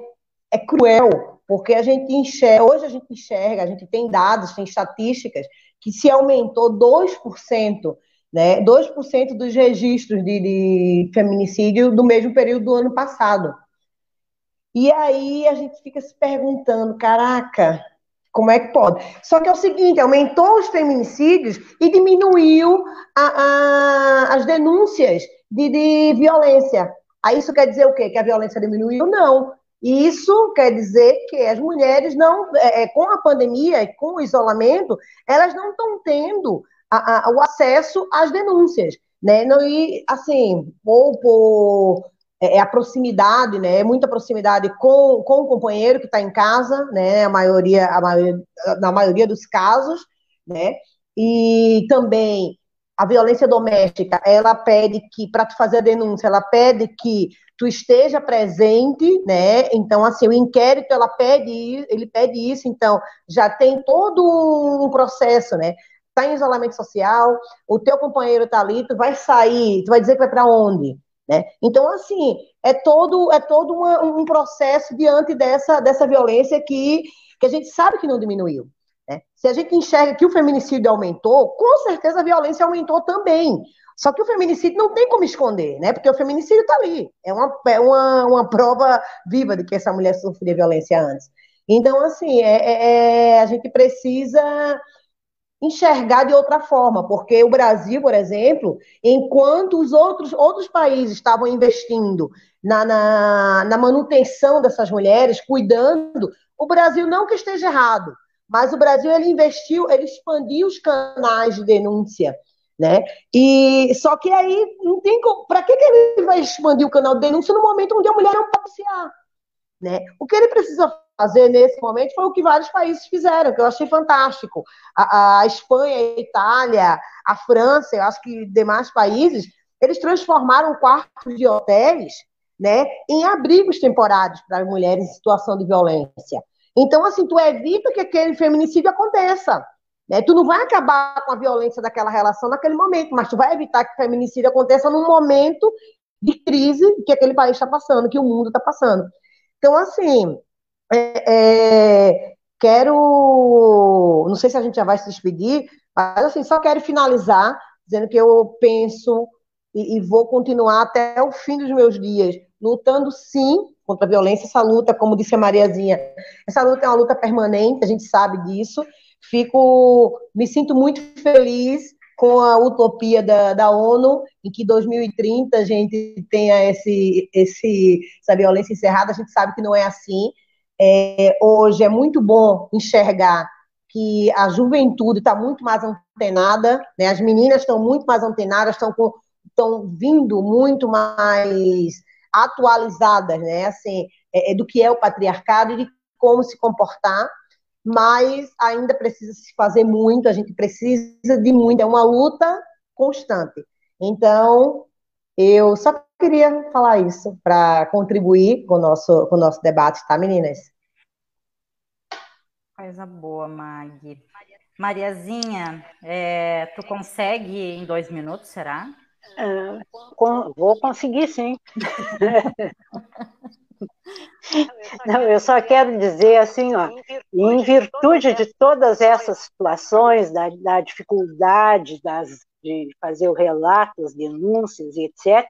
é cruel, porque a gente enxerga, hoje a gente enxerga, a gente tem dados, tem estatísticas, que se aumentou 2% né? 2% dos registros de, de feminicídio do mesmo período do ano passado. E aí a gente fica se perguntando, caraca, como é que pode? Só que é o seguinte, aumentou os feminicídios e diminuiu a, a, as denúncias de, de, violência. Aí isso quer dizer o quê? Que a violência diminuiu? Não. Isso quer dizer que as mulheres não, é, é com a pandemia e com o isolamento, elas não estão tendo a, a, o acesso às denúncias, né? Não, e, assim, ou por é, é, a proximidade, né? Muita proximidade com, com o companheiro que está em casa, né? A maioria, a maioria, na maioria dos casos, né? E também a violência doméstica, ela pede que, para tu fazer a denúncia, ela pede que tu esteja presente, né? Então, assim, o inquérito, ela pede, ele pede isso, então, já tem todo um processo, né? Está em isolamento social, o teu companheiro está ali, tu vai sair, tu vai dizer que vai para onde? Né? Então, assim, é todo, é todo uma, um processo diante dessa, dessa violência que, que a gente sabe que não diminuiu. Né? Se a gente enxerga que o feminicídio aumentou, com certeza a violência aumentou também. Só que o feminicídio não tem como esconder, né? Porque o feminicídio está ali. É uma, é uma, uma prova viva de que essa mulher sofria violência antes. Então, assim, é, é, é a gente precisa enxergar de outra forma, porque o Brasil, por exemplo, enquanto os outros, outros países estavam investindo na, na, na manutenção dessas mulheres, cuidando, o Brasil não que esteja errado, mas o Brasil ele investiu, ele expandiu os canais de denúncia, né? E só que aí não tem para que, que ele vai expandir o canal de denúncia no momento onde a mulher não passear, né? O que ele precisa fazer nesse momento foi o que vários países fizeram, que eu achei fantástico. A, a Espanha, a Itália, a França, eu acho que demais países, eles transformaram quartos de hotéis né, em abrigos temporários para mulheres em situação de violência. Então, assim, tu evita que aquele feminicídio aconteça. Né? Tu não vai acabar com a violência daquela relação naquele momento, mas tu vai evitar que o feminicídio aconteça num momento de crise que aquele país está passando, que o mundo está passando. Então, assim, é, é, quero. Não sei se a gente já vai se despedir, mas assim, só quero finalizar dizendo que eu penso e, e vou continuar até o fim dos meus dias, lutando sim contra a violência. Essa luta, como disse a Mariazinha, essa luta é uma luta permanente, a gente sabe disso. Fico, me sinto muito feliz com a utopia da, da ONU, em que 2030 a gente tenha esse, esse, essa violência encerrada, a gente sabe que não é assim. É, hoje é muito bom enxergar que a juventude está muito mais antenada, né? as meninas estão muito mais antenadas, estão, com, estão vindo muito mais atualizadas né? assim, é, é, do que é o patriarcado e de como se comportar mas ainda precisa se fazer muito, a gente precisa de muito, é uma luta constante. Então, eu só queria falar isso para contribuir com o, nosso, com o nosso debate, tá, meninas? Coisa boa, Mag. Mariazinha, é, tu consegue em dois minutos, será? É, com, vou conseguir, sim. Não, eu só quero dizer assim, ó, em virtude de todas essas situações, da, da dificuldade das, de fazer o relato, as denúncias e etc.,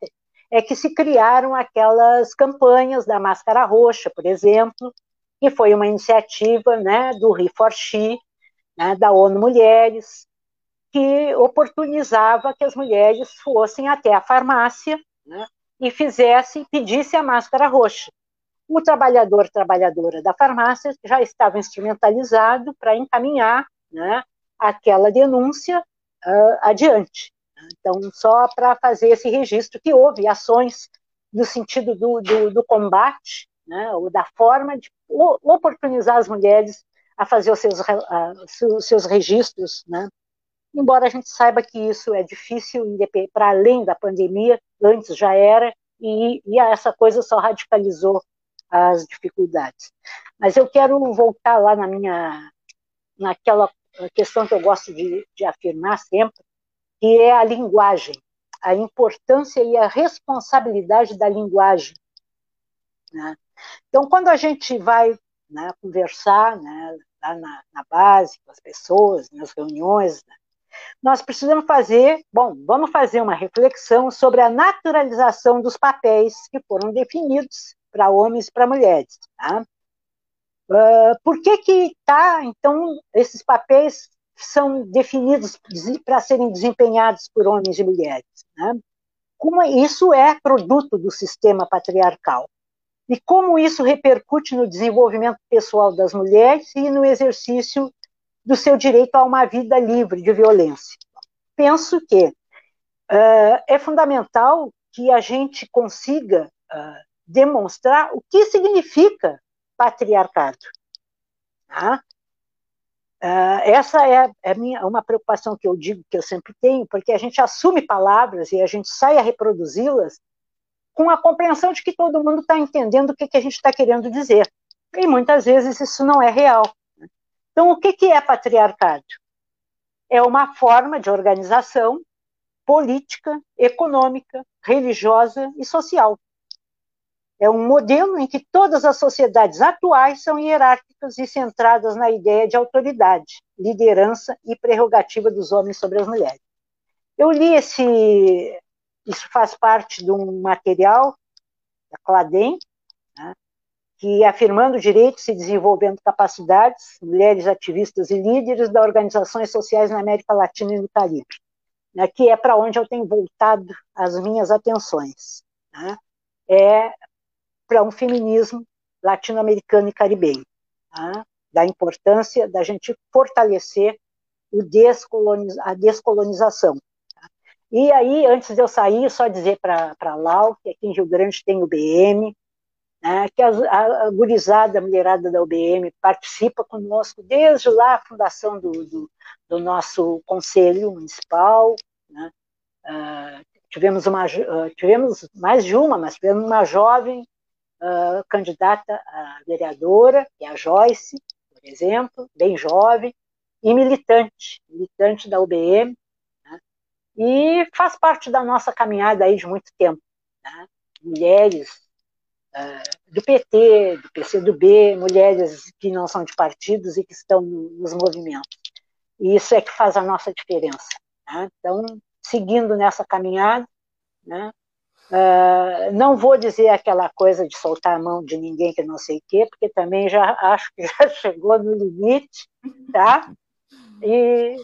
é que se criaram aquelas campanhas da Máscara Roxa, por exemplo, que foi uma iniciativa né, do ReForShe, né, da ONU Mulheres, que oportunizava que as mulheres fossem até a farmácia né, e fizessem, pedissem a máscara roxa o trabalhador, trabalhadora da farmácia já estava instrumentalizado para encaminhar né, aquela denúncia uh, adiante. Então, só para fazer esse registro que houve ações no sentido do, do, do combate, né, ou da forma de oportunizar as mulheres a fazer os seus, seus registros, né, embora a gente saiba que isso é difícil para além da pandemia, antes já era, e, e essa coisa só radicalizou as dificuldades. Mas eu quero voltar lá na minha, naquela questão que eu gosto de, de afirmar sempre, que é a linguagem, a importância e a responsabilidade da linguagem. Né? Então, quando a gente vai né, conversar né, lá na, na, base com as pessoas, nas reuniões, né, nós precisamos fazer, bom, vamos fazer uma reflexão sobre a naturalização dos papéis que foram definidos para homens e para mulheres. Tá? Uh, por que que tá, então, esses papéis são definidos para serem desempenhados por homens e mulheres? Né? Como isso é produto do sistema patriarcal? E como isso repercute no desenvolvimento pessoal das mulheres e no exercício do seu direito a uma vida livre de violência? Penso que uh, é fundamental que a gente consiga uh, demonstrar o que significa patriarcado. Tá? Uh, essa é, é minha, uma preocupação que eu digo que eu sempre tenho, porque a gente assume palavras e a gente sai a reproduzi-las com a compreensão de que todo mundo está entendendo o que, que a gente está querendo dizer. E muitas vezes isso não é real. Né? Então, o que, que é patriarcado? É uma forma de organização política, econômica, religiosa e social é um modelo em que todas as sociedades atuais são hierárquicas e centradas na ideia de autoridade, liderança e prerrogativa dos homens sobre as mulheres. Eu li esse, isso faz parte de um material da Cladem, né, que afirmando direitos e desenvolvendo capacidades, mulheres ativistas e líderes das organizações sociais na América Latina e no Caribe, né, que é para onde eu tenho voltado as minhas atenções. Né. É para um feminismo latino-americano e caribenho, tá? da importância da gente fortalecer descoloniz a descolonização. Tá? E aí, antes de eu sair, só dizer para a Lau que aqui em Rio Grande tem o BM, né, que a, a, a gurizada, a mulherada da UBM participa conosco desde lá a fundação do, do, do nosso conselho municipal, né, uh, tivemos, uma, uh, tivemos mais de uma, mas tivemos uma jovem uh, candidata a vereadora, que é a Joyce, por exemplo, bem jovem, e militante, militante da UBM, né? e faz parte da nossa caminhada aí de muito tempo. Né? Mulheres do PT, do PCdoB, mulheres que não são de partidos e que estão nos movimentos. E isso é que faz a nossa diferença. Né? Então, seguindo nessa caminhada, né? Uh, não vou dizer aquela coisa de soltar a mão de ninguém que não sei o quê, porque também já acho que já chegou no limite, tá? E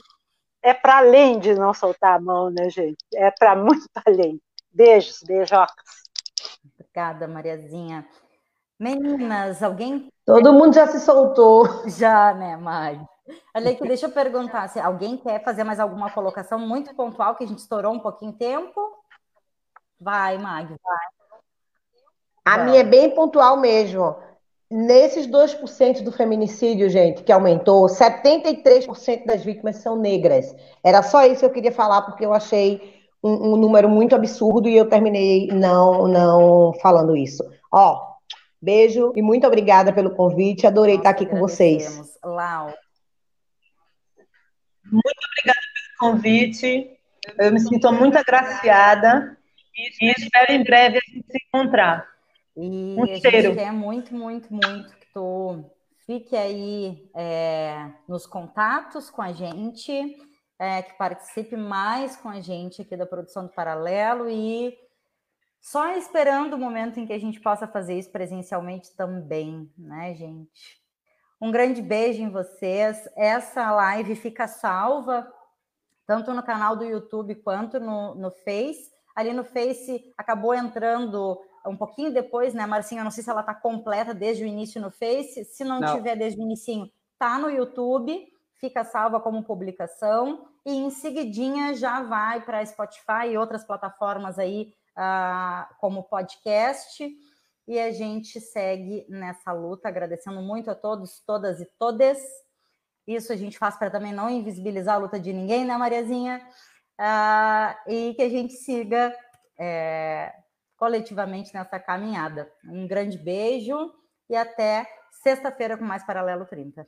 é para além de não soltar a mão, né, gente? É para muito além. Beijos, beijocas. Obrigada, Mariazinha. Meninas, alguém. Todo mundo já se soltou. Já, né, Mari? Aqui, deixa eu perguntar se alguém quer fazer mais alguma colocação muito pontual, que a gente estourou um pouquinho de tempo. Vai, Mag, vai. A vai. minha é bem pontual mesmo. Nesses 2% do feminicídio, gente, que aumentou, 73% das vítimas são negras. Era só isso que eu queria falar, porque eu achei um, um número muito absurdo e eu terminei não, não falando isso. Ó, beijo e muito obrigada pelo convite. Adorei Nós estar aqui com vocês. Lau. Muito obrigada pelo convite. Eu me sinto muito agraciada e espero em breve a gente se encontrar. E um a cheiro. gente quer muito, muito, muito que tu fique aí é, nos contatos com a gente, é, que participe mais com a gente aqui da produção do Paralelo e só esperando o momento em que a gente possa fazer isso presencialmente também, né, gente? Um grande beijo em vocês. Essa live fica salva tanto no canal do YouTube quanto no, no Face ali no Face acabou entrando um pouquinho depois, né, Marcinha? não sei se ela está completa desde o início no Face. Se não, não. tiver desde o início, tá no YouTube, fica salva como publicação e em seguidinha já vai para Spotify e outras plataformas aí uh, como podcast. E a gente segue nessa luta, agradecendo muito a todos, todas e todas. Isso a gente faz para também não invisibilizar a luta de ninguém, né, Mariazinha? Uh, e que a gente siga é, coletivamente nessa caminhada. Um grande beijo e até sexta-feira com mais Paralelo 30.